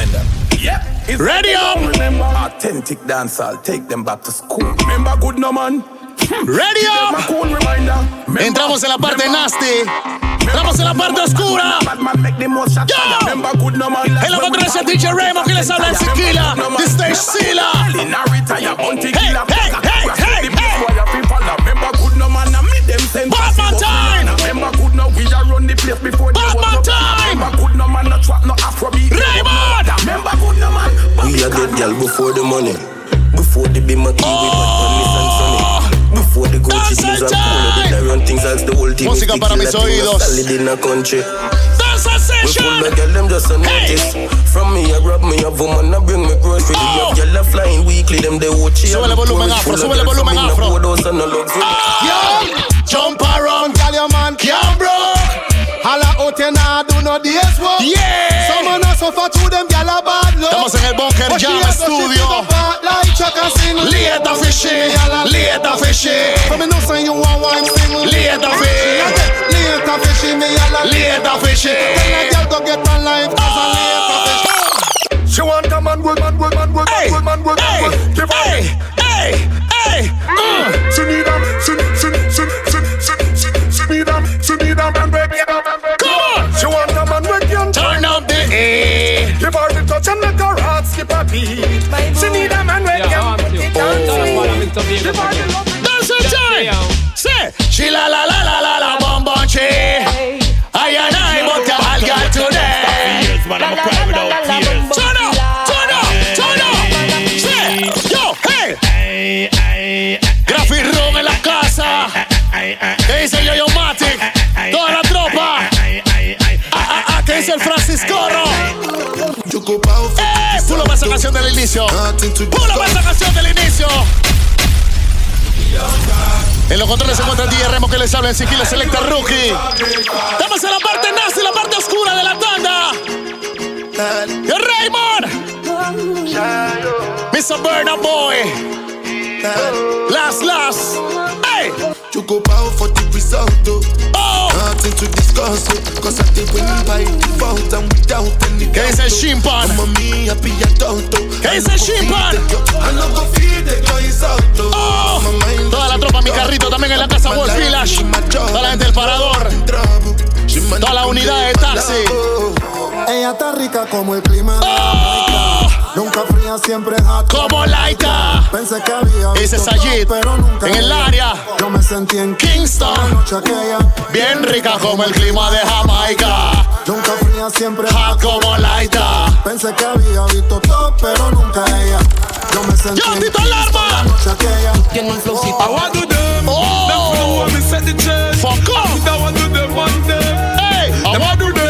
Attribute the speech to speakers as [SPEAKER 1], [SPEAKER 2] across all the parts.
[SPEAKER 1] remind them. Yeah.
[SPEAKER 2] Ready up.
[SPEAKER 1] Remember authentic dancehall. Take them back to school. Remember good no man.
[SPEAKER 2] Ready up. Entramos en la parte nasty. Entramos en la parte oscura. Yo. En la patronacia DJ Raymond que les habla en Siquila. The stage Sila. Hey, hey, hey, hey, hey. Batman time. Batman time. Raymond.
[SPEAKER 3] We are dead gal before the money. Before the be my key, we bad on Miss and Sunny. Before the Gucci shoes and polo, then I run things as the whole team.
[SPEAKER 2] Música para mis oídos.
[SPEAKER 3] Solid in a country.
[SPEAKER 2] Danza
[SPEAKER 3] We
[SPEAKER 2] session.
[SPEAKER 3] full of girl, them just a notice. From me, I grab me a woman, I bring me grocery.
[SPEAKER 2] Oh.
[SPEAKER 3] The girl a flying weekly, them they watch it.
[SPEAKER 2] Súbele volumen afro, súbele volumen afro. Oh!
[SPEAKER 4] Yo, jump around, tell your man can't broke. Holla out and nah do no days work.
[SPEAKER 2] Yeah.
[SPEAKER 4] Some man a suffer through them gal a bad luck.
[SPEAKER 2] Estamos en el Bunker
[SPEAKER 4] But she
[SPEAKER 2] Jam
[SPEAKER 4] a go shit
[SPEAKER 2] Studio.
[SPEAKER 4] it up hard Like Chuck and sing.
[SPEAKER 2] Later fishy, later fishy,
[SPEAKER 4] For me no say you want wine sing.
[SPEAKER 2] later fishy,
[SPEAKER 4] Later fishy, me yalla.
[SPEAKER 2] later fishy.
[SPEAKER 4] Tell a girl go get on life cause a later fishy. Ah!
[SPEAKER 5] She want a man, good man, good man, good man,
[SPEAKER 2] Hey,
[SPEAKER 5] good man, good man.
[SPEAKER 2] hey,
[SPEAKER 5] good. Give her.
[SPEAKER 2] hey, hey, hey. Mm.
[SPEAKER 5] Love.
[SPEAKER 2] Dance time. Say, she la la la la la la bum bum chi. I and I but the hot girl today.
[SPEAKER 6] Man, I'm a cry without tears.
[SPEAKER 2] Turn up, turn up, turn up. Say, yo, hey. Graphic Room en la casa. ¿Qué dice Yo-Yo Matic? Toda la tropa. Ah, ah, ah, ¿Qué dice el
[SPEAKER 4] bow for
[SPEAKER 2] ¡Eh! Pulo para esa canción del inicio. Pulo para esa canción del inicio. En los controles se encuentra DJ Remo que les habla en Siquila Selecta Rookie. Estamos en la parte nazi, la parte oscura de la tanda. ¡Y Raymond! Mr. Burner Boy. Last, last. ¡Hey!
[SPEAKER 4] You go bow for the result though.
[SPEAKER 2] ¡Oh!
[SPEAKER 4] Nothing to discuss it. Cause I think when you without any
[SPEAKER 2] ¿Qué dice el Shimpan? ¿Qué dice el Shimpan? ¡Oh! Toda la tropa, mi carrito también en la casa Wolf Village. Toda la gente del parador. Toda la unidad de taxi.
[SPEAKER 4] Ella está rica como el clima.
[SPEAKER 2] ¡Oh!
[SPEAKER 4] Nunca fría, siempre hot.
[SPEAKER 2] Como Laika.
[SPEAKER 4] Pensé que había
[SPEAKER 2] Ese
[SPEAKER 4] visto
[SPEAKER 2] Sayid,
[SPEAKER 4] todo, pero nunca
[SPEAKER 2] en el
[SPEAKER 4] ella.
[SPEAKER 2] área.
[SPEAKER 4] Yo me sentí en
[SPEAKER 2] Kingston.
[SPEAKER 4] noche aquella.
[SPEAKER 2] Bien rica como el clima de Jamaica.
[SPEAKER 4] Nunca fría, siempre
[SPEAKER 2] Hot como Laika.
[SPEAKER 4] Pensé que había visto todo, pero nunca ella. Yo me sentí
[SPEAKER 2] Yo,
[SPEAKER 4] en
[SPEAKER 2] Tito
[SPEAKER 4] Kingston
[SPEAKER 2] Alarma.
[SPEAKER 7] Tiene un flowcito.
[SPEAKER 5] I want to them.
[SPEAKER 2] Oh.
[SPEAKER 5] Them know when me set the chance.
[SPEAKER 2] Fuck off.
[SPEAKER 5] I want to them one day.
[SPEAKER 2] Hey, I
[SPEAKER 5] Them
[SPEAKER 2] want-
[SPEAKER 5] want to them.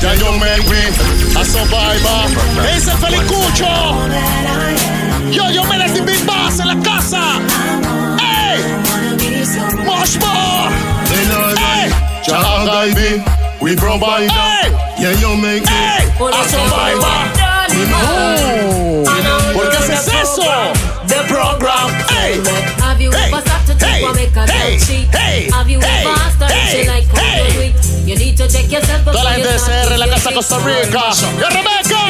[SPEAKER 2] Ya you make me a survivor. Ese es Felicucho. Yo, yo me the big boss en la casa. Hey. Much more. Hey. Jah guide me. We provider. Hey.
[SPEAKER 4] Yeah, you make me.
[SPEAKER 2] Hey. A survivor. Oh. ¿Por qué haces eso? The program. Hey. Hey,
[SPEAKER 8] ever stopped to think
[SPEAKER 2] hey,
[SPEAKER 8] what make a
[SPEAKER 2] hey,
[SPEAKER 8] girl cheat?
[SPEAKER 2] hey,
[SPEAKER 8] Have you
[SPEAKER 2] hey,
[SPEAKER 8] ever asked her if
[SPEAKER 2] hey,
[SPEAKER 8] she like how
[SPEAKER 2] hey.
[SPEAKER 8] you do it? You need to check yourself
[SPEAKER 2] Toda
[SPEAKER 8] before
[SPEAKER 2] la
[SPEAKER 8] you
[SPEAKER 2] gente de
[SPEAKER 8] start
[SPEAKER 2] CR en la
[SPEAKER 8] to
[SPEAKER 2] casa
[SPEAKER 8] get
[SPEAKER 2] Costa
[SPEAKER 8] it.
[SPEAKER 2] Rica. Yo, Rebeca.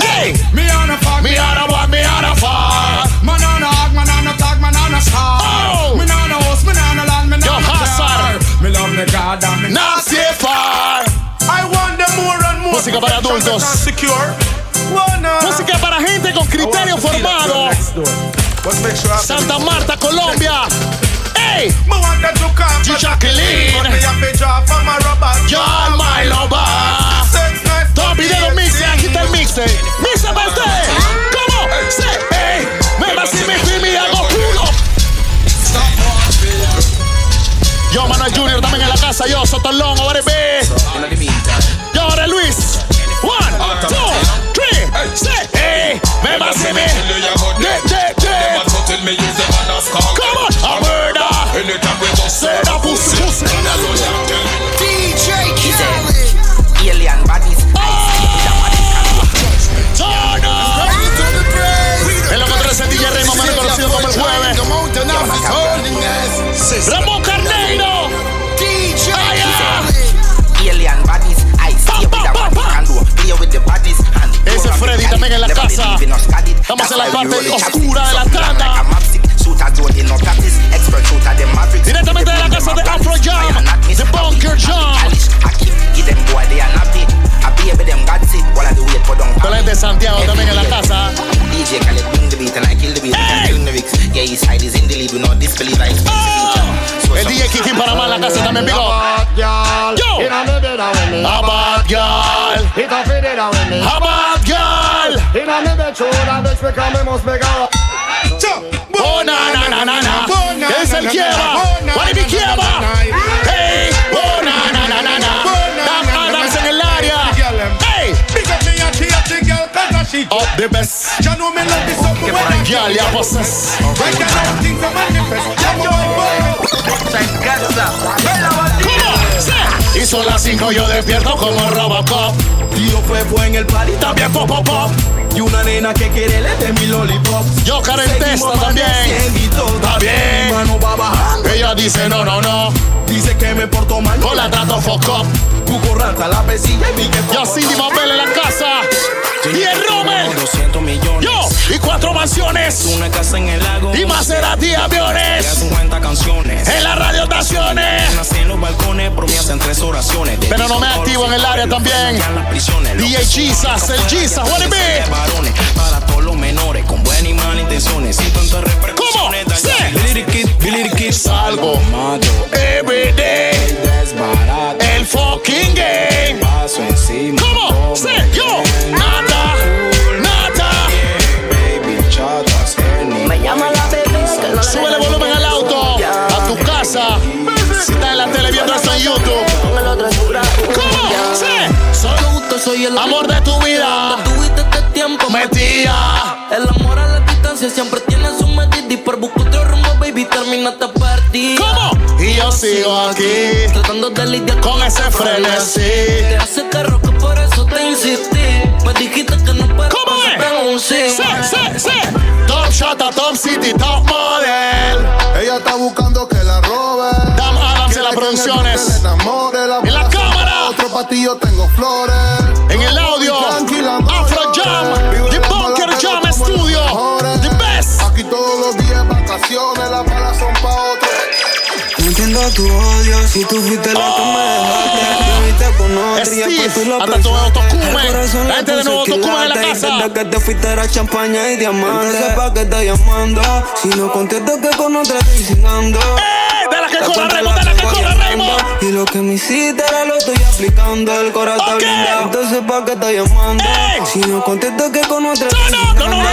[SPEAKER 2] Hey.
[SPEAKER 5] Me on a fuck.
[SPEAKER 2] Me on a what? Me on a fuck.
[SPEAKER 5] Man on a hog, man on a tag, man on a star.
[SPEAKER 2] Oh.
[SPEAKER 5] Me on a house, me on a land, me
[SPEAKER 2] Yo,
[SPEAKER 5] on a
[SPEAKER 2] Hazard.
[SPEAKER 5] car. Me love me God and me
[SPEAKER 2] Not safe far.
[SPEAKER 5] I want them more and more.
[SPEAKER 2] Música para
[SPEAKER 5] protection
[SPEAKER 2] adultos.
[SPEAKER 5] and Secure. Wanna.
[SPEAKER 2] Música para gente con criterio formado. Santa Marta, Colombia. Hey.
[SPEAKER 5] Me want them to come.
[SPEAKER 2] G. Jacqueline.
[SPEAKER 5] But me have to draw from my rubber.
[SPEAKER 2] John My Lover. Todo video mixe, aquí está el mixe. Mixe para usted. ¿Cómo? Sí. Hey. Me va si me fui, me hago culo. Yo, Manuel Junior también en la casa. Yo, Sotolón, ahora B. Yo, ahora Luis. One, two, three.
[SPEAKER 9] Tell me you's the. Come on, a murder. Anytime we bust, say that pussy.
[SPEAKER 4] DJ Khaled.
[SPEAKER 10] Alien bodies.
[SPEAKER 4] El es DJ conocido como el
[SPEAKER 2] jueves. Ramón la parte oscura de la tanda. Directamente de la casa de Afro Jam, The Bunker Jam. Colente Santiago también en la casa.
[SPEAKER 3] DJ Khaled bring the beat and I kill the beat. And I kill the lyrics. Yeah, his side is in the lead, we not disbelieve I expect
[SPEAKER 2] Oh, el DJ Kiki Panamá en la casa también, big up. In a. Oh na na na na na. Yes, I'm Kieva. What if Hey, oh na na na na na. Damn Adams in the area. Hey, up me a she up the best. You know me love this up when I girl you possess. Right now things are manifest. Yeah, boy, boy. Thank God, sir. Son las 5 yo despierto como Robocop.
[SPEAKER 1] Tío fue fue en el party
[SPEAKER 2] También pop, pop, pop.
[SPEAKER 1] y una nena que quiere le de mi lollipop.
[SPEAKER 2] Yo Karen Testa también. Está bien.
[SPEAKER 1] Mano va bajando.
[SPEAKER 2] Ella dice no, no, no.
[SPEAKER 1] Dice que me porto mal.
[SPEAKER 2] No la trato fuck up.
[SPEAKER 1] Cuco rata la pesilla y vi que
[SPEAKER 2] Yo Cindy Mabel en la casa. Y el Rommel.
[SPEAKER 3] 200 millones.
[SPEAKER 2] Yo. Y cuatro mansiones.
[SPEAKER 3] Una casa en el lago.
[SPEAKER 2] Y Maserati aviones.
[SPEAKER 3] 50 canciones.
[SPEAKER 2] En las radioestaciones.
[SPEAKER 3] En los balcones, pero me hacen tres oraciones.
[SPEAKER 2] Pero no me activo en el área también. DJ Jesus, el Jesus, what it be?
[SPEAKER 3] Para todos los menores, con buenas y malas intenciones. Sin tantas
[SPEAKER 2] ¿Cómo?
[SPEAKER 3] repercusiones.
[SPEAKER 2] Sí.
[SPEAKER 3] Billy Kid, Billy Kid.
[SPEAKER 2] Salgo. Every day. El fucking game.
[SPEAKER 3] Paso encima.
[SPEAKER 2] ¿Cómo? Sí, yo.
[SPEAKER 7] El
[SPEAKER 2] amor de tu vida.
[SPEAKER 7] Tuviste este tiempo
[SPEAKER 2] Metía.
[SPEAKER 7] El amor a la distancia siempre tiene su medida Y por buscar otro rumbo, baby, termina esta partida
[SPEAKER 2] ¿Cómo? Y yo sigo aquí.
[SPEAKER 7] Tratando de lidiar
[SPEAKER 2] Con ese frenesí.
[SPEAKER 7] Te hace carro que por eso te insistí Me dijiste que no puedo
[SPEAKER 2] ¿Cómo es?
[SPEAKER 7] pero un sí
[SPEAKER 2] Sí, sí, sí. Top Shot, Top City, Top Model.
[SPEAKER 4] Ella está buscando que la robe.
[SPEAKER 2] Dam Adams en las producciones. En la cámara.
[SPEAKER 4] Otro patillo tengo flores. Vacaciones, las balas son pa' otro.
[SPEAKER 11] No entiendo tu odio si tú fuiste la que me dejaste. Me viste con otra y después tú lo pensaste.
[SPEAKER 2] La gente de
[SPEAKER 11] le
[SPEAKER 2] nuevo Tocumen en la casa.
[SPEAKER 11] Desde que te fuiste era champaña y diamante. Entonces, ¿pa' qué estás llamando? Si no contesto que con otra estoy cingando.
[SPEAKER 2] ¡Eh! ¡De la que corre Raymond! ¡De la que corre. Raymond!
[SPEAKER 11] Y lo que me hiciste ahora lo estoy aplicando. El corazón
[SPEAKER 2] Ok.
[SPEAKER 11] está blindado. Entonces, ¿pa' qué estás llamando?
[SPEAKER 2] Ey.
[SPEAKER 11] Si no contesto que con otra
[SPEAKER 2] No,
[SPEAKER 11] estoy
[SPEAKER 2] no, no, no, no,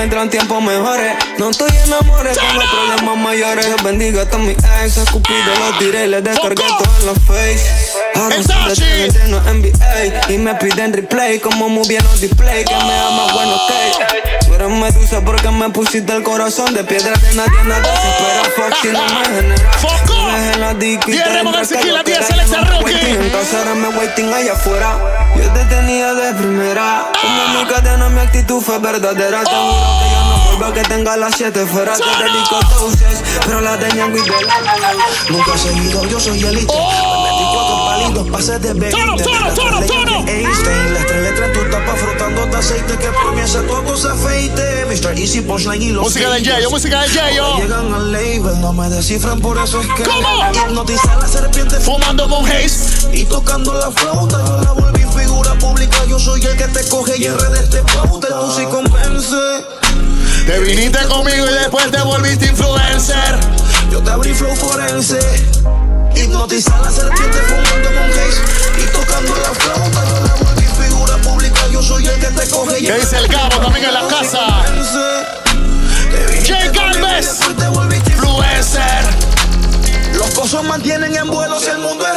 [SPEAKER 11] vendrán tiempos mejores. No estoy enamorado,
[SPEAKER 2] Turn
[SPEAKER 11] tengo
[SPEAKER 2] up.
[SPEAKER 11] problemas mayores. Dios bendiga a mis ex. Escupido los tiré les descargué todo en los face. Ahora
[SPEAKER 2] Tachi.
[SPEAKER 11] tres, entreno NBA. Y me piden replay como muy bien los display. Que me ama bueno, ok. Eres medusa porque me pusiste el corazón de piedra de nadie nada se espera. Fuck si no me genera.
[SPEAKER 2] Foco.
[SPEAKER 11] Me dejé en la disco y te
[SPEAKER 2] Remo
[SPEAKER 11] entra
[SPEAKER 2] García,
[SPEAKER 11] que
[SPEAKER 2] la
[SPEAKER 11] lo que era. Entonces ahora me waiting allá afuera. Yo te tenía de primera. Como mi cadena, mi actitud fue verdadera. Te juro que yo no vuelvo a que tenga las siete fuera. Te dedico doses, pero la de Ñango y de la
[SPEAKER 12] Nunca he seguido, yo soy elite. Palitos, pasé de 20.
[SPEAKER 2] Tono, tono, tono, tono.
[SPEAKER 12] Einstein, las tres letras tu tapa frotando de aceite que hace todo se afeite. Mr. Easy Punchline y los
[SPEAKER 2] Música de. Jayo, música de Jayo.
[SPEAKER 12] Llegan al label, no me descifran, por eso es que
[SPEAKER 2] ¿Cómo?
[SPEAKER 12] hipnotiza a la serpiente
[SPEAKER 2] Fumando con Haze.
[SPEAKER 12] y tocando la flauta, yo la volví figura pública. Yo soy el que te coge y en redes te pauta. El músico convence.
[SPEAKER 2] Te viniste conmigo y después te volviste influencer.
[SPEAKER 12] Yo te abrí flow forense. Hipnotiza a la serpiente fumando con haze y tocando la flauta. Yo la volví figura pública. Yo soy el que te coge y
[SPEAKER 2] ¿Qué dice el Gabo también en la casa? Jay Galvez. Influencer.
[SPEAKER 12] Los cosos mantienen en vuelo si el mundo es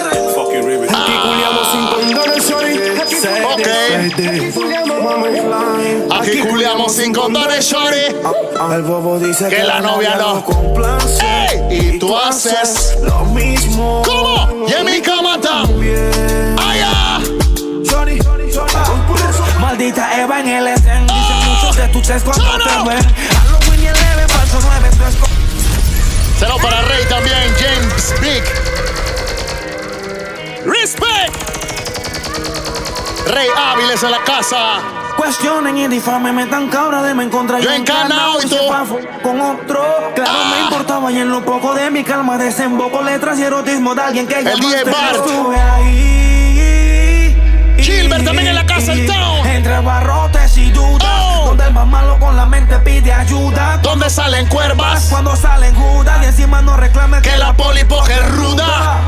[SPEAKER 2] Ok. Aquí culiamos sin condones, shorty.
[SPEAKER 12] El bobo dice
[SPEAKER 2] Que la novia no.
[SPEAKER 12] complace.
[SPEAKER 2] Ey, y tú haces
[SPEAKER 12] lo mismo.
[SPEAKER 2] ¿Cómo? Y en mi cama también. ¡Allá!
[SPEAKER 13] Maldita Eva en el Edén Dicen muchos de tus ex cuando te ven Halloween y el leve, falso 9 tu esco-
[SPEAKER 2] Saludos para Rey también, James Big. Respect. Rey Áviles en la casa.
[SPEAKER 13] Cuestionen y difamen, me tan cabra de me encontrar
[SPEAKER 2] Yo encarnado y tú.
[SPEAKER 13] con otro. Claro, me importaba y en lo poco de mi calma desemboco letras y erotismo de alguien que
[SPEAKER 2] El. DJ Bart. Gilbert también en la casa, el town.
[SPEAKER 13] Entre barrotes
[SPEAKER 2] Oh.
[SPEAKER 13] Donde el más malo con la mente pide ayuda.
[SPEAKER 2] ¿Dónde salen cuervas?
[SPEAKER 13] Cuando salen judas y encima no reclame
[SPEAKER 2] Que la polipoca es ruda.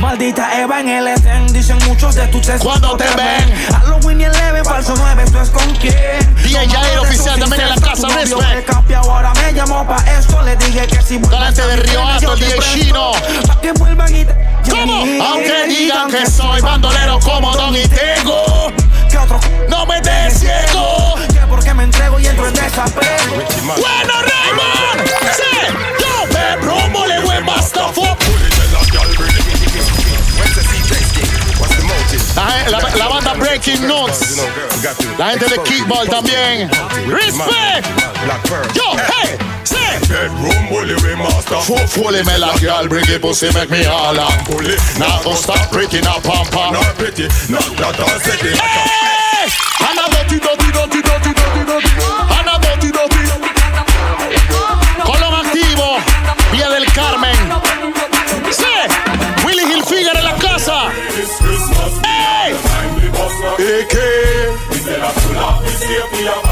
[SPEAKER 13] Maldita Eva en el Edén, dicen muchos de tus textos.
[SPEAKER 2] Cuando te ven.
[SPEAKER 13] Halloween y el leve, falso 9, esto es con quién.
[SPEAKER 2] DJ Jair oficial también en la casa, respect.
[SPEAKER 13] ahora me llamó pa' esto, le dije que si
[SPEAKER 2] Delante de Río Alto, el DJ Chino.
[SPEAKER 13] Pa' que vuelvan y te-
[SPEAKER 2] ¿Cómo? Aunque digan que soy bandolero como Don y tengo.
[SPEAKER 13] que otro
[SPEAKER 2] No me des ciego.
[SPEAKER 13] Que porque me entrego y entro en desapego.
[SPEAKER 2] Bueno, Raymond. Sí. Yo me promo le buen basta La, la- la banda Breaking Notes. La gente de Kickball también. Respect. Yo, hey, sí.
[SPEAKER 1] Bedroom bully we master.
[SPEAKER 2] Fu- Fully me like y'all bring it pussy make me holla.
[SPEAKER 1] Bully.
[SPEAKER 2] Now go stop pretty now pam pam.
[SPEAKER 1] Not pretty, not that all city.
[SPEAKER 2] Hey!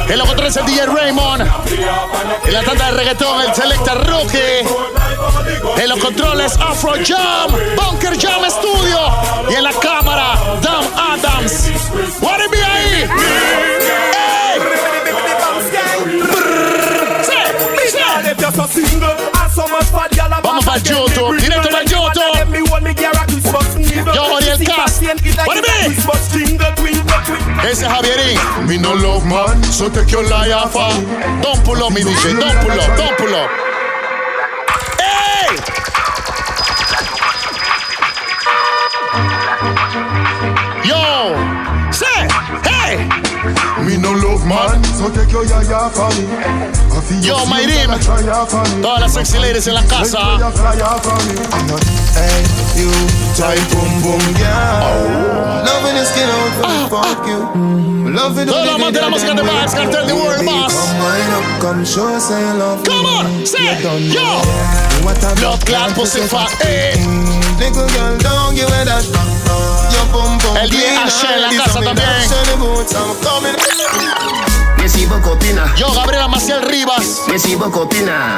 [SPEAKER 2] El loco 3 el DJ Raymond. En la tanda de reggaetón, el selecta Rookie. En los controles Afro Jam, Bunker Jam Studio. Y en la cámara, Dam Adams. Ese es Javierín. Me no love man, so take your life off. Don't pull up, mi DJ. Don't pull up, don't pull up.
[SPEAKER 1] man. So take your for me.
[SPEAKER 2] Yo,
[SPEAKER 1] my name.
[SPEAKER 2] Todas las sexy ladies en la casa.
[SPEAKER 1] Hey, you try boom boom yeah. Oh. Skin ah. fuck you.
[SPEAKER 2] Mm. World Boss.
[SPEAKER 1] Come show love.
[SPEAKER 2] Come on, say yo. Pussy fat. Nigga
[SPEAKER 1] eh. girl, don't give it that. Pum pum
[SPEAKER 2] El Ashe en la casa también.
[SPEAKER 12] si Bocopina,
[SPEAKER 2] Yo, Gabriela Maciel Rivas.
[SPEAKER 12] me si Bocopina,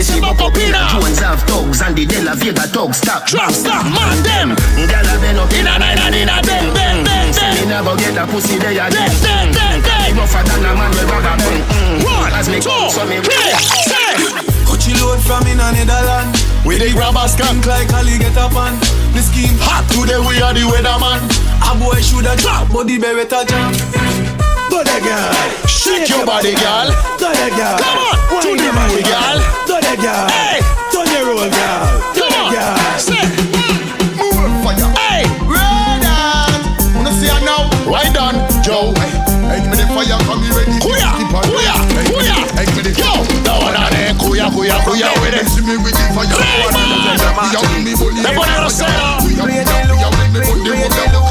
[SPEAKER 2] si Bocopina.
[SPEAKER 12] Jones have thugs and the De La Vega thugs stop.
[SPEAKER 2] Drop, stop, man, them.
[SPEAKER 12] Gyal a bend up
[SPEAKER 2] Inna, inna, inna, them, them, them,
[SPEAKER 12] Say me never get a pussy
[SPEAKER 2] them, We the grabbers
[SPEAKER 4] Think
[SPEAKER 2] can
[SPEAKER 4] like Ali get up on the scheme.
[SPEAKER 2] hot today. We are the weatherman.
[SPEAKER 4] A boy shoulda drop, but the beretta jam. Go there, girl.
[SPEAKER 2] Shake your body, girl.
[SPEAKER 4] Go there, girl.
[SPEAKER 2] Come on, to the moon, girl.
[SPEAKER 4] Go there, girl.
[SPEAKER 2] Hey,
[SPEAKER 4] Turn your roll, girl.
[SPEAKER 2] Come on.
[SPEAKER 4] girl.
[SPEAKER 2] Say,
[SPEAKER 1] mm, fire.
[SPEAKER 2] hey,
[SPEAKER 1] Brother, wanna see her now?
[SPEAKER 2] right on, Joe.
[SPEAKER 1] Hey, me the fire, come here ready.
[SPEAKER 2] It.
[SPEAKER 1] See me with the fire.
[SPEAKER 2] Pone grosero.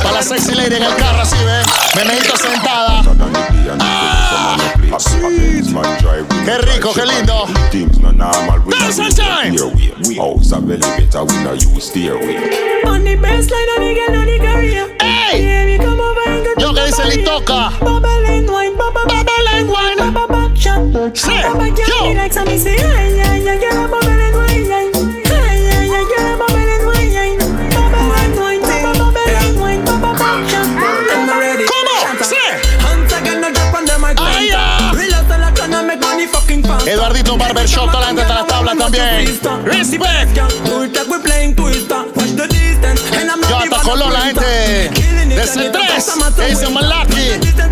[SPEAKER 2] Para la sexy lady en el carro, así, ¿ves? Me necesito sentada. Ah, Qué rico, qué lindo. Dance time.
[SPEAKER 14] House we no use stairway.
[SPEAKER 15] On the on the girl, on the career.
[SPEAKER 2] Hey,
[SPEAKER 15] get
[SPEAKER 2] yo que dice
[SPEAKER 15] the
[SPEAKER 2] Litoca.
[SPEAKER 15] Bubble and wine, bubble,
[SPEAKER 2] Bubble and wine.
[SPEAKER 15] Bubble back shot.
[SPEAKER 2] Say,
[SPEAKER 15] Bubble girl,
[SPEAKER 2] yo.
[SPEAKER 15] me like some me say, ay, ay, ay, girl, bubble and wine, ay. Ay, ay, ay, girl, bubble and wine, ay. Bubble and wine, bubble, bubble and wine, bubble back shot.
[SPEAKER 4] I'm ready.
[SPEAKER 2] Come on, say.
[SPEAKER 4] Hands again, no drop on them, I
[SPEAKER 2] Ay, ya.
[SPEAKER 4] Relax, la cana, make money fucking fast.
[SPEAKER 2] Eduardito Barbershop, toda la gente de la tabla también. Respect.
[SPEAKER 4] Twister, we playing twister. Watch the distance. And I'm not
[SPEAKER 2] Yo,
[SPEAKER 4] even
[SPEAKER 2] hasta
[SPEAKER 4] a
[SPEAKER 2] Colón, la gente
[SPEAKER 4] Killing it,
[SPEAKER 2] de
[SPEAKER 4] and
[SPEAKER 2] C3,
[SPEAKER 4] it's a matter
[SPEAKER 2] que dice
[SPEAKER 4] of
[SPEAKER 2] Malaki.
[SPEAKER 4] The distance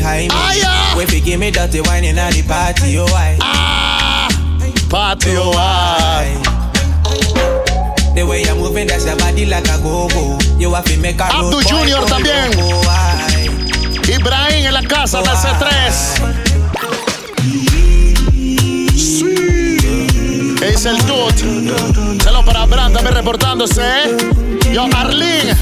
[SPEAKER 16] high me.
[SPEAKER 2] Ah,
[SPEAKER 16] give me dirty wine in the party, oh I.
[SPEAKER 2] Ah, patio. Ay.
[SPEAKER 16] The way you're moving, that's your body like a go-go. You have to make a
[SPEAKER 2] Abdu
[SPEAKER 16] road boy
[SPEAKER 2] Junior
[SPEAKER 16] go,
[SPEAKER 2] también.
[SPEAKER 16] go, go, ay.
[SPEAKER 2] Ibrahim en la casa del C3. Es el. Saludos para Abraham también reportándose. Yo, Arlene.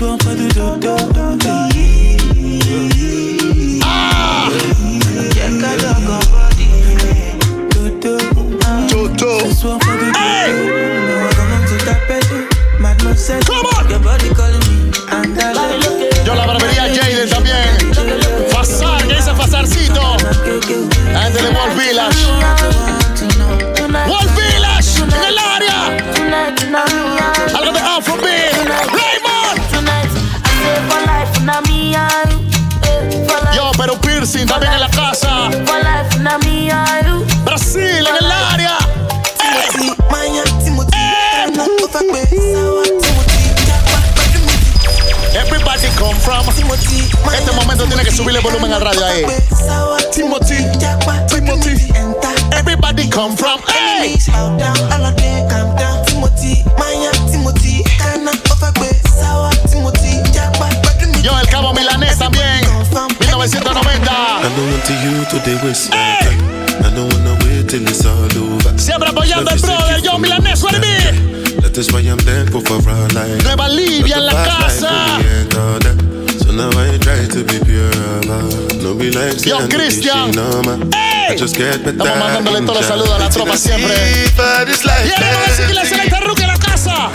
[SPEAKER 17] Now I try to be pure about. No be like
[SPEAKER 2] Yo, Christian.
[SPEAKER 17] no man. I just get better.
[SPEAKER 2] Estamos mandándole todos los saludos a la tropa siempre.
[SPEAKER 17] For this life,
[SPEAKER 2] Y ahora vamos a seguir la selecta Rookie en la casa.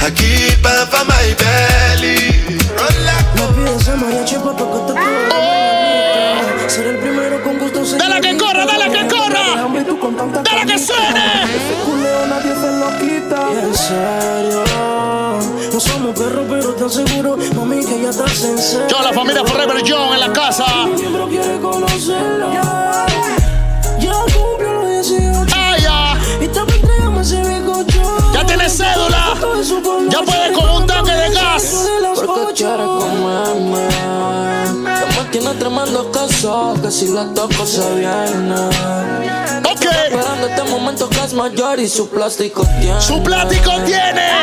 [SPEAKER 17] I keep on for my belly.
[SPEAKER 15] Me pides a mariachi pa' que te quede Ser el primero con gusto se
[SPEAKER 2] Dale que corra, dale que corra. Dale que suene.
[SPEAKER 15] Ese culeo nadie se lo quita Y en serio No somos perros pero te aseguro Mami que ya estás en serio
[SPEAKER 2] Yo, la familia Forever John en la casa.
[SPEAKER 15] Mi miembro quiere conocerla
[SPEAKER 7] Tremendo queso que si la toco se viene.
[SPEAKER 2] Ok.
[SPEAKER 7] Esperando este momento que es mayor y su plástico tiene.
[SPEAKER 2] Su plástico tiene.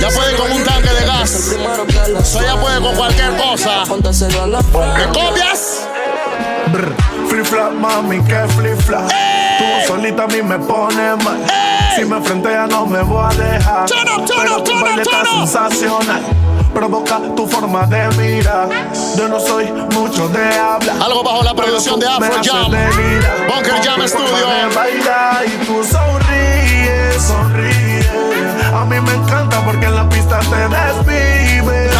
[SPEAKER 2] Ya puede con un tanque de gas.
[SPEAKER 7] El primero que la
[SPEAKER 2] Eso ya puede con cualquier cosa.
[SPEAKER 7] Póntaselo a la
[SPEAKER 2] ¿Me copias?
[SPEAKER 18] Flip flap, mami, que flip flap. Tú solita a mí me pones mal. Si me frentea no me voy a dejar.
[SPEAKER 2] Turn up, turn
[SPEAKER 18] Pero
[SPEAKER 2] up,
[SPEAKER 18] tu baile está sensacional. Provoca tu forma de mirar. Yo no soy mucho de hablar.
[SPEAKER 2] Algo bajo la producción de Afro Jam. Bunker Jam Studio.
[SPEAKER 18] de bailar y tú sonríes, sonríes. A mí me encanta porque en la pista te desvives.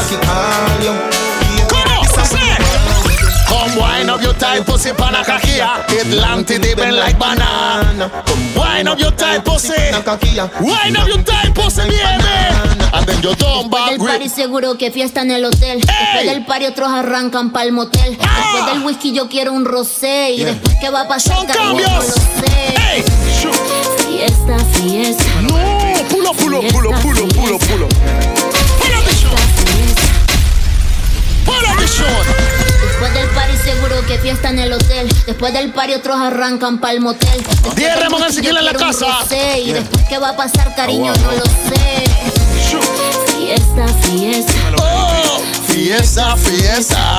[SPEAKER 2] Come wind up your tight pussy pana cajía. Atlante dipping like banana. Come wind up your tight pussy. Wind up your tight pussy, baby. And then you turn back
[SPEAKER 19] Del
[SPEAKER 2] with.
[SPEAKER 19] party seguro que fiesta en el hotel. Después del party otros arrancan pa'l motel. Después del whisky yo quiero un rosé. Y después qué va a pasar,
[SPEAKER 2] Son cambios.
[SPEAKER 19] no lo sé. Fiesta, fiesta.
[SPEAKER 2] No, pulo, pulo, pulo, pulo, pulo, pulo. Pull up the short.
[SPEAKER 19] Después del party seguro que fiesta en el hotel. Después del party otros arrancan pa'l motel. Después
[SPEAKER 2] Diez
[SPEAKER 19] del
[SPEAKER 2] Ramón
[SPEAKER 19] whisky
[SPEAKER 2] Ezequiel en la casa.
[SPEAKER 19] rosé. Y después qué va a pasar, cariño,
[SPEAKER 2] wow.
[SPEAKER 19] no lo sé. Fiesta, fiesta.
[SPEAKER 2] Oh, fiesta, fiesta.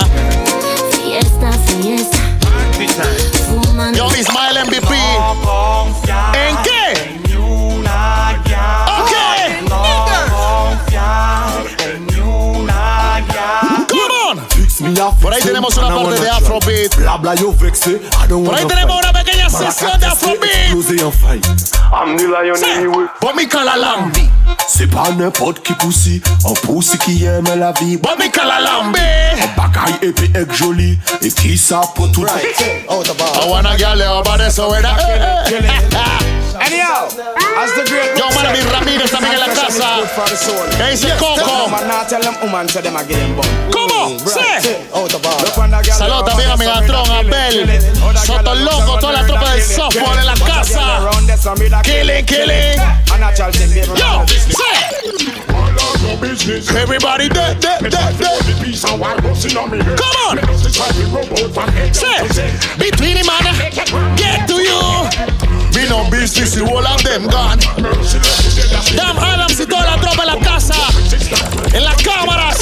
[SPEAKER 19] Fiesta, fiesta.
[SPEAKER 2] Yo, Ismael MVP. ¿En qué? On. Por ahí tenemos una parte de Afrobeat.
[SPEAKER 18] Bla bla yo vexé. I don't
[SPEAKER 2] Por ahí tenemos una pequeña sesión de Afrobeat.
[SPEAKER 18] exclusive and fight. I'm the lion anyway.
[SPEAKER 2] Bobby Calalambi.
[SPEAKER 18] C'est pas n'importe qui poussi, un poussi qui aime la vie.
[SPEAKER 2] Bobby Calalambi.
[SPEAKER 18] Un bagaille épais et joli, et qui ça pour tout
[SPEAKER 2] I wanna get you over there, so we're not.
[SPEAKER 5] Anyhow, as the great
[SPEAKER 2] Yo, man, be Ramirez también en la casa. Que dice Coco. ¿Cómo? Sí. Saludos también a Megatron,
[SPEAKER 5] a Bell,
[SPEAKER 2] Soto Loco, toda la tropa del softball en la casa. Killing, killing. Yo, sí. Everybody dead, dead, dead, dead. Come on. Say, between him and get to you. Me no business, you all of them gone. Damn Adams y toda la tropa en la casa. En las cámaras.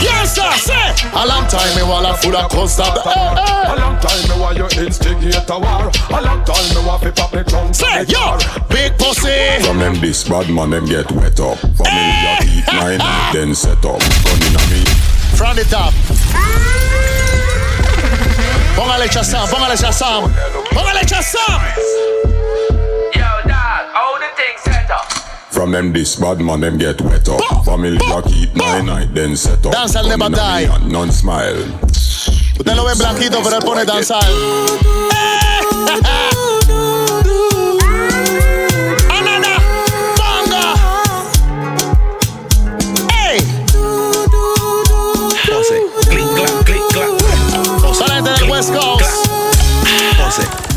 [SPEAKER 2] Yes, sir, say. A long time me while I food a costa.
[SPEAKER 5] A long time me while you instigate a war. A long time me want to pop the trunk.
[SPEAKER 2] Say, yo, big pussy.
[SPEAKER 14] From them this bad man them get wet up. Family a eat nine, then set up. Gun in a me.
[SPEAKER 2] From the top. Póngale Shazam, póngale Shazam. Póngale Shazam.
[SPEAKER 14] From them this bad man them get wet up. Family a eat nine, night, then set up.
[SPEAKER 2] Dance al
[SPEAKER 14] Gun
[SPEAKER 2] never
[SPEAKER 14] in a
[SPEAKER 2] die.
[SPEAKER 14] me and none smile.
[SPEAKER 2] Usted lo ve blanquito, pero él pone danzar.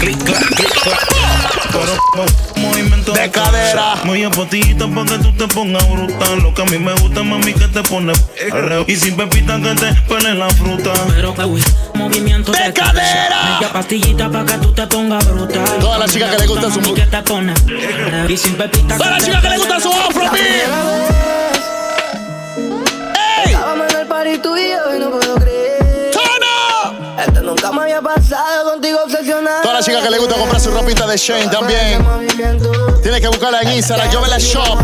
[SPEAKER 20] Pose, click, clack, click, clack.
[SPEAKER 21] Movimiento
[SPEAKER 2] de cadera.
[SPEAKER 21] Muy a potito pa' que tú te pongas brutal. Lo que a mí me gusta, mami, que te pone revés. Y sin pepita que te pele la fruta.
[SPEAKER 22] Pero que uy, movimiento de, cadera. Media pastillita pa' que tú te pongas brutal.
[SPEAKER 2] Todas las chicas que le gustan su
[SPEAKER 22] Mami, que te pone. Y sin pepita
[SPEAKER 2] Todas las chicas que le gustan su afrobeat.
[SPEAKER 23] Estábamos en el party tú y yo y no puedo nunca me había pasado contigo obsesionado.
[SPEAKER 2] Todas las chicas que le gusta comprar su ropita de Shane también. Tienes que buscarla en Instagram, yo me la shop.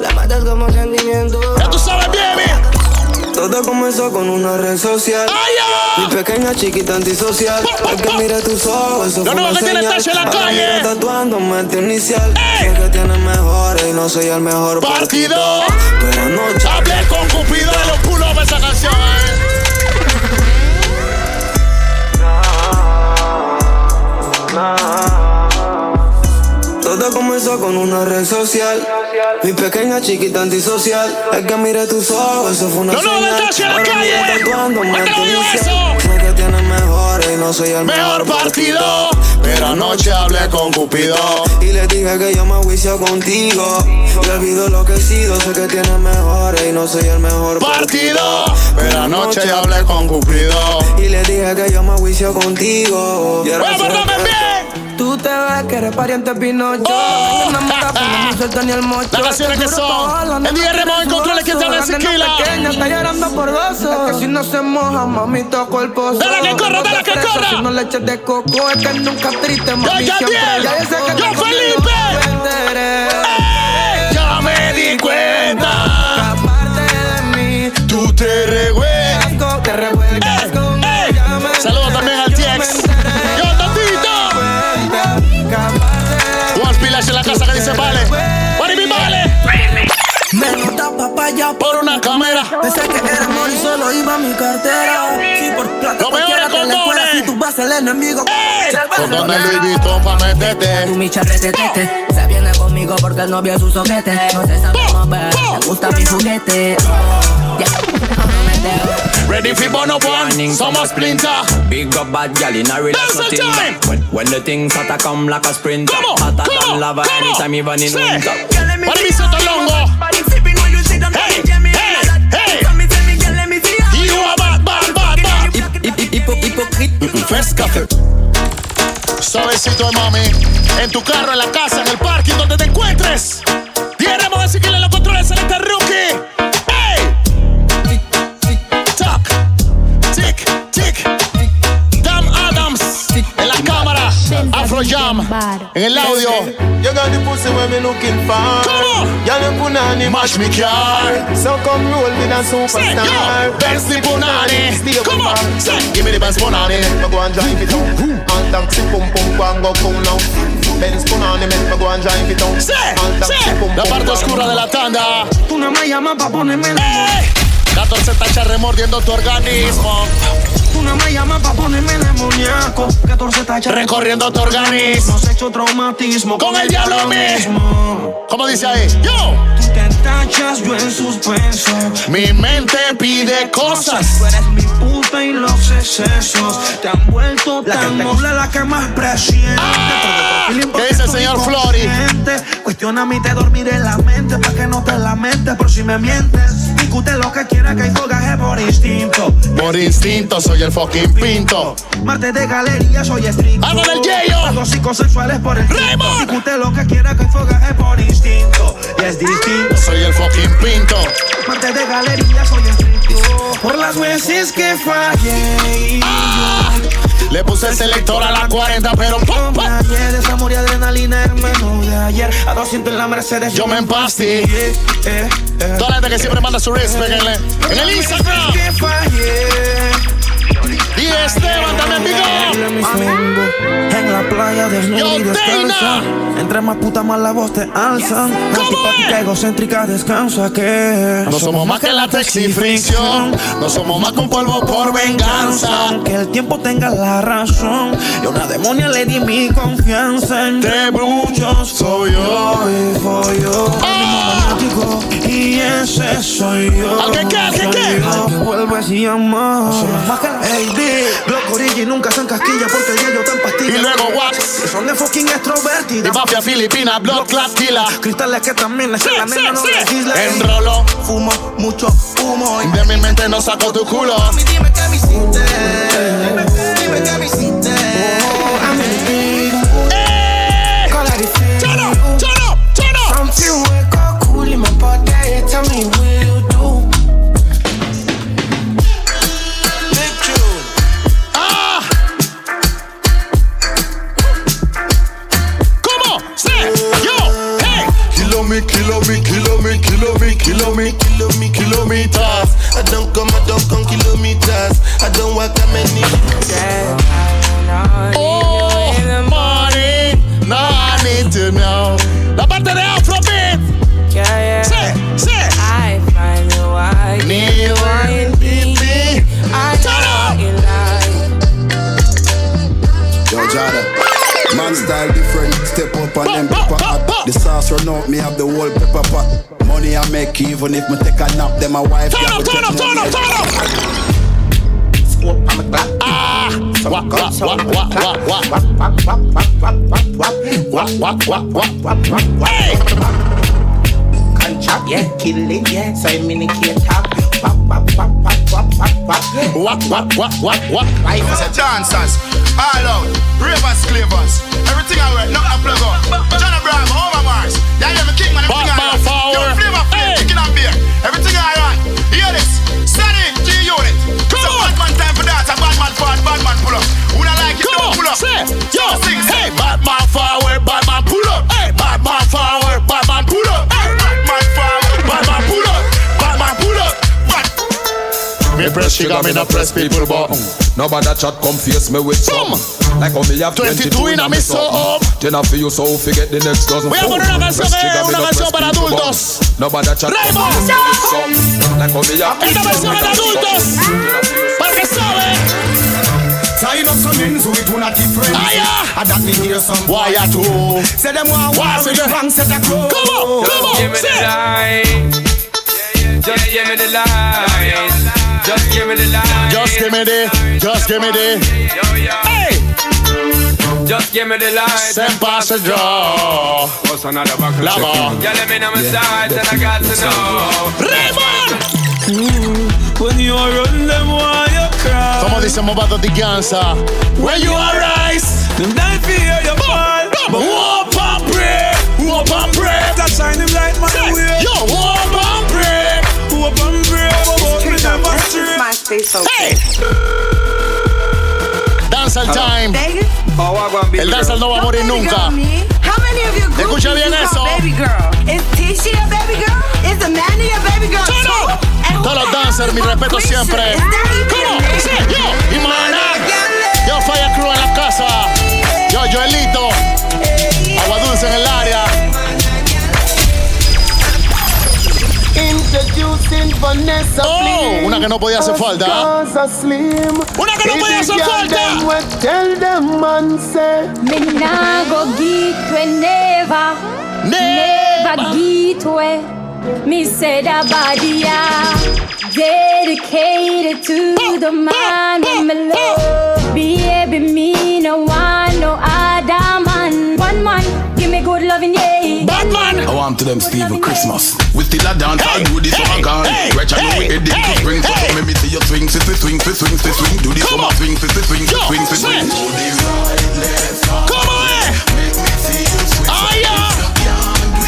[SPEAKER 23] La matas como sentimiento.
[SPEAKER 2] Ya tú sabes, baby.
[SPEAKER 11] Todo comenzó con una red social. Mi pequeña chiquita antisocial. Es que mire tus ojos, eso
[SPEAKER 2] Lo
[SPEAKER 11] una
[SPEAKER 2] que tiene. Tacho en la calle.
[SPEAKER 11] mira tatuándome tu inicial. Sé que tienes mejores y no soy el mejor
[SPEAKER 2] Partido.
[SPEAKER 11] Pero anoche
[SPEAKER 2] Hablé con Cupido de los pulos esa canción,
[SPEAKER 11] Todo comenzó con una red social. Mi pequeña chiquita antisocial. Es que mire tus ojos, eso fue una
[SPEAKER 2] No, no,
[SPEAKER 11] señal.
[SPEAKER 2] Natasha en la calle.
[SPEAKER 11] mira tatuándome
[SPEAKER 2] ¿Por qué
[SPEAKER 11] tu
[SPEAKER 2] no
[SPEAKER 11] inicial. Sé que tienes mejores y no soy el
[SPEAKER 2] Mejor
[SPEAKER 11] mejor,
[SPEAKER 2] partido. Pero anoche hablé con Cupido.
[SPEAKER 11] Y le dije que yo me juicio contigo. Y olvido lo que he sido. Sé que tienes mejores y no soy el mejor
[SPEAKER 2] Partido. Pero anoche ya hablé con Cupido.
[SPEAKER 11] Y le dije que yo me juicio contigo. Y ahora que-
[SPEAKER 23] Tú te ves que eres pariente Pinocho. Oh. No me ni el mocho.
[SPEAKER 2] Las canciones que son. El DJ Remón en controles, ¿quién te habla de Sequila?
[SPEAKER 23] pequeña está llorando por gozo. Es que si no se moja, mami, toco el pozo.
[SPEAKER 2] Dale que corra, dale que corra.
[SPEAKER 23] Si no le eches de coco, es que nunca triste, mami, siempre.
[SPEAKER 2] Yadiel.
[SPEAKER 23] Ya
[SPEAKER 2] por una cámara.
[SPEAKER 23] Pensé que era amor y solo iba mi cartera. Si por plata cualquiera te tú vas el enemigo.
[SPEAKER 2] Con el Louis Vuitton pa' meterte.
[SPEAKER 23] Tú mi charrete tete Se viene conmigo porque el novio es soquete No se sabe mover, le gusta mi juguete.
[SPEAKER 2] Ready for Bono One, Summer Splinter.
[SPEAKER 16] Big up bad gal in a nothing
[SPEAKER 2] time.
[SPEAKER 16] When, when the things hotter come like a sprinter
[SPEAKER 2] Come on,
[SPEAKER 16] Hotter
[SPEAKER 2] come
[SPEAKER 16] than
[SPEAKER 2] on,
[SPEAKER 16] lava
[SPEAKER 2] come on.
[SPEAKER 16] anytime even in
[SPEAKER 2] Say.
[SPEAKER 16] winter
[SPEAKER 2] What do we say
[SPEAKER 16] Hypocrite
[SPEAKER 2] Fresh café. Suavecito de mami. En tu carro, en la casa, en el parking, donde te encuentres. Diéramos a seguirle los controles a este rookie. Afro Jam en el audio.
[SPEAKER 1] You got the pussy when me looking for.
[SPEAKER 2] Come on.
[SPEAKER 1] Y'all the punani
[SPEAKER 2] Mash me car.
[SPEAKER 1] So come roll with a
[SPEAKER 2] Say,
[SPEAKER 1] superstar.
[SPEAKER 2] yo, Benz the punani. Come on, say, give me the Benz punani.
[SPEAKER 1] Me go and drive it out. And taxi pum pum go and go cool now. Benz punani make me go and drive it out.
[SPEAKER 2] Say, say,
[SPEAKER 1] pum
[SPEAKER 2] la
[SPEAKER 1] pum
[SPEAKER 2] parte oscura de la tanda.
[SPEAKER 23] Tú no me llamas pa' ponerme en
[SPEAKER 2] 14 tachas remordiendo tu organismo.
[SPEAKER 23] No me llamas pa' ponerme demoníaco 14 tachas
[SPEAKER 2] Recorriendo tu organismo.
[SPEAKER 23] Hemos hecho traumatismo
[SPEAKER 2] Con el diablo mismo. ¿Cómo dice ahí? Yo.
[SPEAKER 23] Tachas, yo en suspenso
[SPEAKER 2] Mi mente pide cosas.
[SPEAKER 23] Tú eres mi puta y los excesos Te han vuelto tan noble la que más presiente
[SPEAKER 2] ¿Qué dice el señor Flori?
[SPEAKER 23] Cuestiona mi te dormir en la mente Pa' que no te lamentes por si me mientes Discute lo que quiera que hay fogaje por instinto
[SPEAKER 2] Por instinto soy el fucking pinto.
[SPEAKER 13] Martes de galería, soy estricto.
[SPEAKER 2] Hago del yeyo.
[SPEAKER 13] Hago psicosexuales por el usted lo que quiera que foga es por instinto. Y es distinto.
[SPEAKER 2] Soy el fucking pinto.
[SPEAKER 13] Martes de galería, soy estricto. Por las veces que fallé.
[SPEAKER 2] Le puse el selector a la 40, pero pop, pop.
[SPEAKER 13] Ayer esa y adrenalina el menú de ayer. A 200 en la Mercedes.
[SPEAKER 2] Yo me empastillé.
[SPEAKER 13] Eh, eh, eh.
[SPEAKER 2] Toda la gente que siempre manda su respect el, en el Instagram.
[SPEAKER 13] Que fallé.
[SPEAKER 2] Y Esteban también, up.
[SPEAKER 13] En la playa desnudo
[SPEAKER 2] Yo,
[SPEAKER 13] y descalza. Entre más puta más la voz te alzan Antipática, egocéntrica, descansa que
[SPEAKER 2] No somos más que la y fricción. No somos más que un polvo por venganza.
[SPEAKER 13] Que el tiempo tenga la razón. Y a una demonia le di mi confianza. Entre muchos soy yo. y fui yo. Maniático, Y ese soy yo.
[SPEAKER 2] ¿Al que qué? ¿Al que
[SPEAKER 13] Soy
[SPEAKER 2] qué?
[SPEAKER 13] que vuelves y amas Somos más que la AD Block Origi nunca se encasquilla Porque el hielo está en pastillas
[SPEAKER 2] Y luego.
[SPEAKER 13] Que son de fucking
[SPEAKER 2] De
[SPEAKER 13] extrovertidas
[SPEAKER 2] mafia filipina, clot killer.
[SPEAKER 13] Cristales que también les
[SPEAKER 2] Sí,
[SPEAKER 13] la
[SPEAKER 2] sí,
[SPEAKER 13] nena no
[SPEAKER 2] sí.
[SPEAKER 13] legisla
[SPEAKER 2] Enrolo.
[SPEAKER 13] Fumo mucho humo y
[SPEAKER 2] De mi mente no saco tu culo.
[SPEAKER 13] Mami, dime qué me hiciste Dime qué me hiciste
[SPEAKER 24] Even if me take a nap, then my wife.
[SPEAKER 2] Turn up, turn up, turn up, turn up. Ah, wap wap wap wap wap wap wap wap wap wap wap wap
[SPEAKER 10] wap chop, yeah, kill it, yeah. So I'm in the key top. Wap, wap, wap, wap, wap, wap, wap.
[SPEAKER 2] Wap, wap, wap, wap, wap.
[SPEAKER 10] Life is a
[SPEAKER 12] dancers. All out. Ravers, clavers. Everything I wear, not a plug up. John Abraham, over Mars. That I'm a king, man. Everything I
[SPEAKER 2] wear.
[SPEAKER 12] Yo, flavor.
[SPEAKER 2] Me press sugar, me not press people button.
[SPEAKER 9] Nobody chat come face me with some. Like how me have
[SPEAKER 2] 22
[SPEAKER 9] 22
[SPEAKER 2] in a me so up.
[SPEAKER 9] Then I feel so forget the next dozen.
[SPEAKER 2] Voy a
[SPEAKER 9] fool.
[SPEAKER 2] poner una canción,
[SPEAKER 9] Press
[SPEAKER 2] eh,
[SPEAKER 9] trigger, me
[SPEAKER 2] una
[SPEAKER 9] no
[SPEAKER 2] canción
[SPEAKER 9] press
[SPEAKER 2] para
[SPEAKER 9] people
[SPEAKER 2] adultos.
[SPEAKER 9] button. Nobody chat come
[SPEAKER 2] Raymond.
[SPEAKER 9] face me with some. Like how me have
[SPEAKER 2] Esta versión es de adultos. Para que saben.
[SPEAKER 4] Sign up some ends with one of the friends.
[SPEAKER 2] Ah, yeah.
[SPEAKER 4] And that me hear some
[SPEAKER 2] Why ya tú?
[SPEAKER 4] Say them want
[SPEAKER 2] Why,
[SPEAKER 4] war with
[SPEAKER 2] say
[SPEAKER 4] the
[SPEAKER 2] that?
[SPEAKER 4] wrong set of clothes.
[SPEAKER 2] Come on, come on,
[SPEAKER 25] Give me the
[SPEAKER 2] say.
[SPEAKER 25] line. Just give me the line. Just give me the line.
[SPEAKER 2] Just give me the, just give me the. Hey,
[SPEAKER 25] Just give me the line.
[SPEAKER 2] send pass the draw.
[SPEAKER 25] What's another buckle?
[SPEAKER 2] Lava.
[SPEAKER 25] Yeah, let me know my sides and I got to know.
[SPEAKER 2] Raymond.
[SPEAKER 13] When you run them why you cry
[SPEAKER 2] Como dice Movado de Gansa. When you arise.
[SPEAKER 13] Them die fear you fall
[SPEAKER 2] Whoop and break, whoop and break.
[SPEAKER 13] That shine them light man
[SPEAKER 2] Say,
[SPEAKER 13] away
[SPEAKER 2] Yo, whoop and break.
[SPEAKER 13] Hope and
[SPEAKER 2] Hey. Dancehall time.
[SPEAKER 25] I gonna be
[SPEAKER 2] El dancehall no va a morir nunca. Escucha bien eso.
[SPEAKER 26] call baby girl? Is Tisha a baby girl? Is Amanda a baby girl
[SPEAKER 2] Turn
[SPEAKER 26] too?
[SPEAKER 2] up.
[SPEAKER 26] And
[SPEAKER 2] Todos los dancers, mi respeto siempre. ¿Cómo? Sí, yo, y. Yo, Fire Crew en la casa. Yo, Joelito.
[SPEAKER 4] Vanessa
[SPEAKER 2] Oh, una que no podía hacer falta.
[SPEAKER 4] Gaza Slim.
[SPEAKER 2] Una que no podía hacer falta.
[SPEAKER 4] Tell them man say.
[SPEAKER 27] Me nah go give we never, never give way. Me say that body dedicated to the man who me love. Baby, me no want no other man. One man, give me good loving, yeah.
[SPEAKER 2] Batman.
[SPEAKER 9] I warm to them Steve Christmas. We still a dance, all do this summer gone. Right now we heading to spring, so come let me see you swing, swing, swing, swing, swing, swing, swing. Do this summer swing, swing, swing, swing, swing, swing, swing. Do this right, left,
[SPEAKER 2] Come on!
[SPEAKER 9] Make me see you swing.
[SPEAKER 2] Ah, yeah!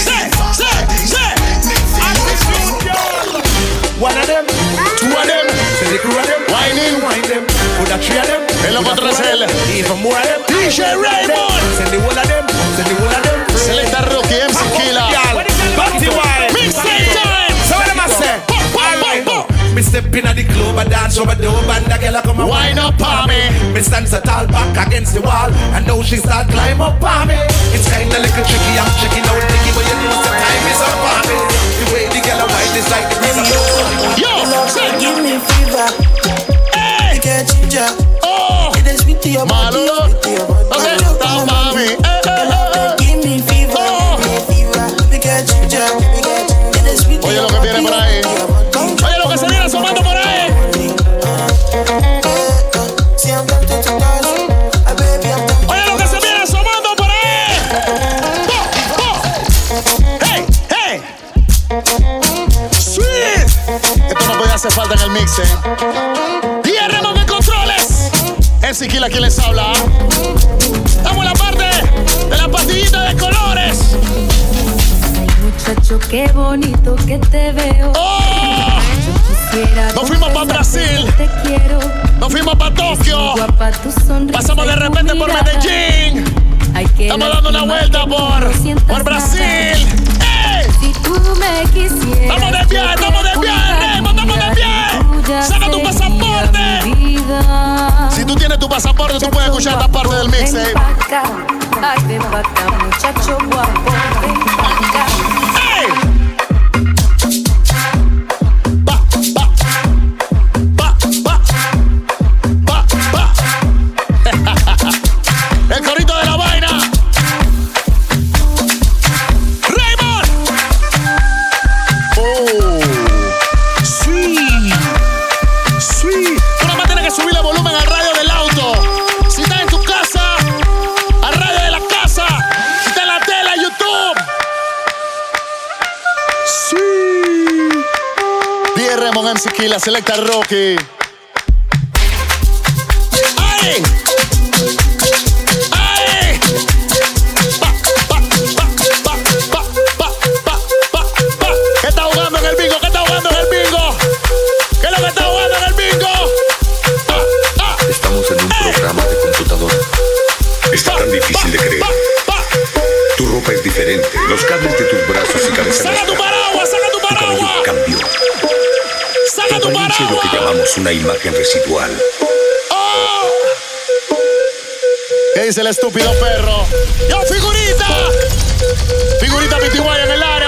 [SPEAKER 2] Say, say, say!
[SPEAKER 5] One of them,
[SPEAKER 2] two of them,
[SPEAKER 5] say the crew of them,
[SPEAKER 2] whining,
[SPEAKER 5] wind them, put a three of them,
[SPEAKER 2] El loco
[SPEAKER 5] put a four of
[SPEAKER 2] tras
[SPEAKER 5] them,
[SPEAKER 2] él.
[SPEAKER 5] even more of them,
[SPEAKER 2] DJ Raymond.
[SPEAKER 5] send the whole of them, send the whole of them.
[SPEAKER 2] Selecta Rookie, MC Killer.
[SPEAKER 5] Party wine,
[SPEAKER 2] Mixtape time.
[SPEAKER 5] So what am I say? Alright, me step in at the club, I dance over the and the girl come and
[SPEAKER 2] Wine up on me.
[SPEAKER 5] Me stand so tall back against the wall, and now she start climb up on me. It's kinda little tricky, I'm checking out Nicky, but you know the time is up on me. The way the girl a wine is like the breeze of
[SPEAKER 2] Yo, say,
[SPEAKER 13] Give me fever.
[SPEAKER 2] hey,
[SPEAKER 13] Get ginger.
[SPEAKER 2] oh,
[SPEAKER 13] It is sweet to your body.
[SPEAKER 2] malo.
[SPEAKER 13] sweet to your body.
[SPEAKER 2] Podía hacer falta en el mix, eh. Pierremos de controles. El Siquila quien les habla. Estamos en la parte de la pastillita de colores.
[SPEAKER 27] Muchacho, qué bonito que te veo.
[SPEAKER 2] ¡Oh! Nos fuimos pa' Brasil.
[SPEAKER 27] Te quiero.
[SPEAKER 2] Nos fuimos para Tokio. Pasamos de repente por. Medellín. Estamos dando una vuelta por, por Brasil. ¡Ey!
[SPEAKER 27] Si tú me quisieras.
[SPEAKER 2] Estamos de viaje, estamos de viaje, estamos de viaje. Saca tu pasaporte. Si tú tienes tu pasaporte, tú puedes escuchar esta parte del mix, eh.
[SPEAKER 27] Ven pa' acá, hazte pa' acá, muchacho guapo. Ven pa' acá.
[SPEAKER 2] aquí la Selecta
[SPEAKER 28] Roque. Una imagen residual.
[SPEAKER 2] ¿Qué dice el estúpido perro? ¡Yo, figurita! Figurita PTY en el área,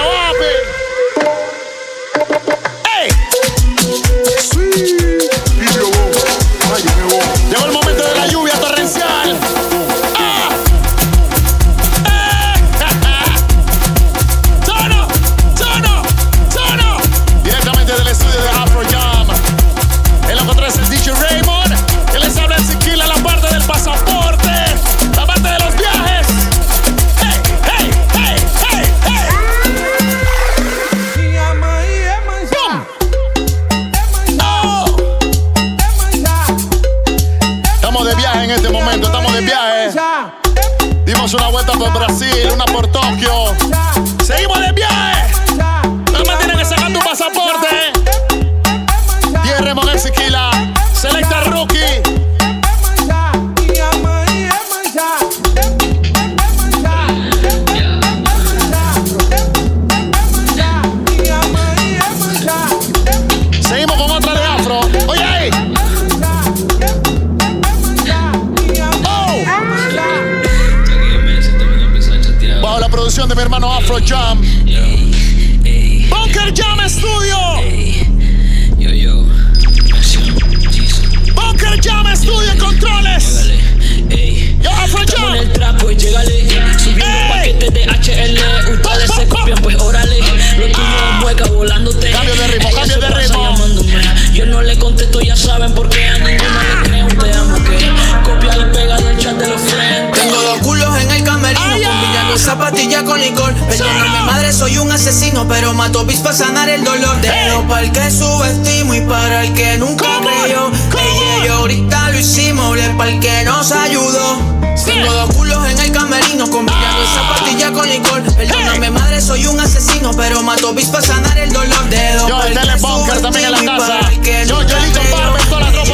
[SPEAKER 16] mato bis para sanar el dolor. Dedo
[SPEAKER 2] Yo, el Telebunker también en la casa. Yo, Yolito Barber, toda la tropa.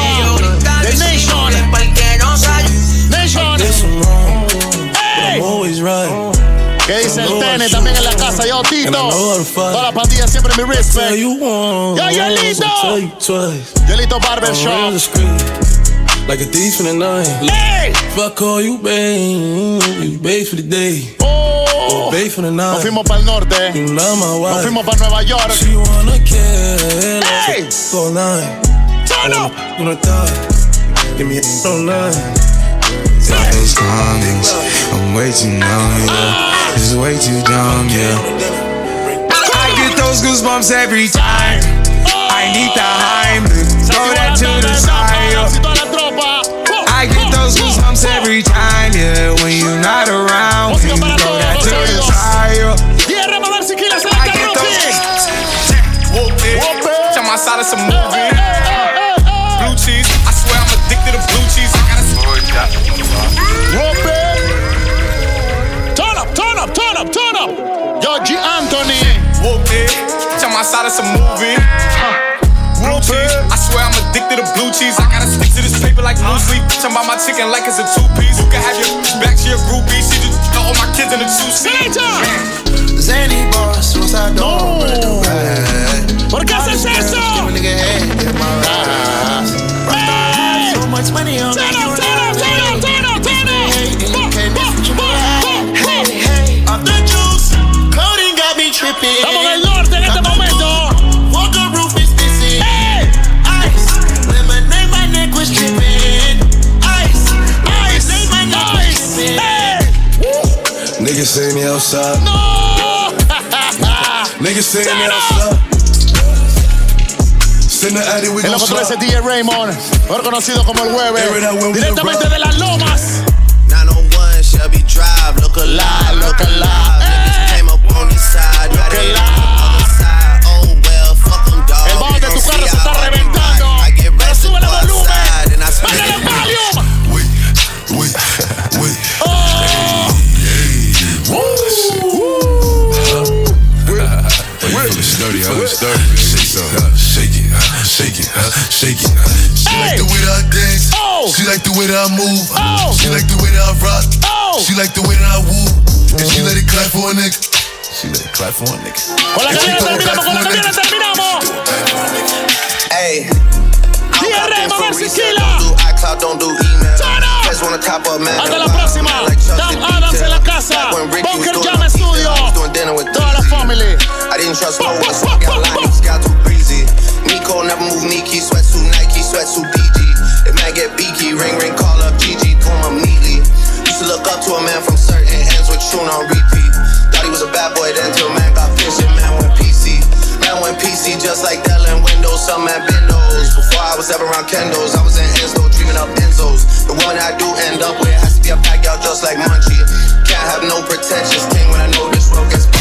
[SPEAKER 2] The Nation. Nation. Hey. ¿Qué dice el Tene también en la casa? Yo, Tito. Toda la pandilla siempre mi respect. Yo, Yolito. Yolito Barber Shop.
[SPEAKER 29] Like a thief in the night.
[SPEAKER 2] Hey!
[SPEAKER 29] Fuck all you babe. You babe for the day.
[SPEAKER 2] Oh.
[SPEAKER 29] Babe for the night.
[SPEAKER 2] Nos fuimos para el norte.
[SPEAKER 29] You love my wife.
[SPEAKER 2] Nos fuimos para Nueva York.
[SPEAKER 29] She wanna kill.
[SPEAKER 2] Hey!
[SPEAKER 29] Go nine.
[SPEAKER 2] Turn up.
[SPEAKER 29] Wanna die. Give me a go nine.
[SPEAKER 30] Got those condings. I'm way too numb, yeah. Ah. This is way too dumb, yeah. I get those goosebumps every time. Oh. I need the Heimlich. Throw that to the side. I get those uh. goosebumps every time, yeah. When you're not around,
[SPEAKER 5] Jump outside of some movie. Blue cheese. I swear I'm addicted to blue cheese. I gotta
[SPEAKER 2] Whoop. Turn up, turn up, turn up, turn up. Yo, G. Anthony.
[SPEAKER 5] Whoop it. Jump outside of some movie. Blue cheese. I swear I'm addicted to blue cheese. I gotta stick to this paper like blue sleep. Bitch, I'm my chicken like it's a two piece. You can have your back to your groupie. She just got all my kids in the two seat.
[SPEAKER 30] Zany boss, once I don't break the bag.
[SPEAKER 2] ¿Por qué haces eso?
[SPEAKER 30] Give a nigga head in my ride.
[SPEAKER 2] Hey!
[SPEAKER 30] So much money on
[SPEAKER 2] Turn
[SPEAKER 30] me,
[SPEAKER 2] up, turn up, turn up, turn up, turn
[SPEAKER 30] Hey, hey, off the juice. Coding got me tripping.
[SPEAKER 2] Estamos en el norte en este momento.
[SPEAKER 30] Walker roof is missing.
[SPEAKER 2] Hey!
[SPEAKER 30] Ice. Lemonade, my neck was tripping. Ice.
[SPEAKER 2] Ice,
[SPEAKER 30] Lemonade, my neck was
[SPEAKER 2] ice.
[SPEAKER 30] tripping.
[SPEAKER 2] Hey!
[SPEAKER 30] Niggas say me outside.
[SPEAKER 2] No!
[SPEAKER 30] Niggas say me
[SPEAKER 2] up.
[SPEAKER 30] outside. Gon'
[SPEAKER 2] loco
[SPEAKER 30] slide.
[SPEAKER 2] 13 DJ Raymond, mejor conocido como el Hueve, directamente de las Lomas.
[SPEAKER 30] 901 Shelby Drive, look alive, look alive. Niggas came up on this side, got it on the other side. Oh well, fuck them, dog.
[SPEAKER 2] El bajo de tu carro se está reventando. Pero sube el volumen. Bájale el volume.
[SPEAKER 30] Wait, wait.
[SPEAKER 31] Sturdy, huh? Sturdy. Shake it, shake it. huh?
[SPEAKER 30] She like the way that I dance. Oh! She like the way that I move. Oh! She like the way that I rock. Oh! She like the way that I woo. And she mm-hmm. let it clap for a nigga. She let it clap for a nigga.
[SPEAKER 2] Con la que viene terminamos, con la que viene terminamos.
[SPEAKER 30] Hey.
[SPEAKER 2] DJ Raymond, ver si
[SPEAKER 30] don't do email. Just wanna top up, man.
[SPEAKER 2] Hasta la próxima. Dan Adams en la casa. Bunker Jam Studio. Toda la family.
[SPEAKER 30] I didn't trust no one, so I got lines, got too breezy. Nico never move Nike, sweat suit Nike, sweat suit DG. If man get beaky, ring ring, call up GG, comb him neatly. Used to look up to a man from certain ends with tune on repeat. Thought he was a bad boy then till man got fishing, man went PC. Man went PC just like Dell and Windows, some man Bendos. Before I was ever around Kendos, I was in Enzo, dreaming up Enzos. The woman I do end up with has to be a pack out just like Munchie.
[SPEAKER 1] Can't have no pretentious king when I know this world gets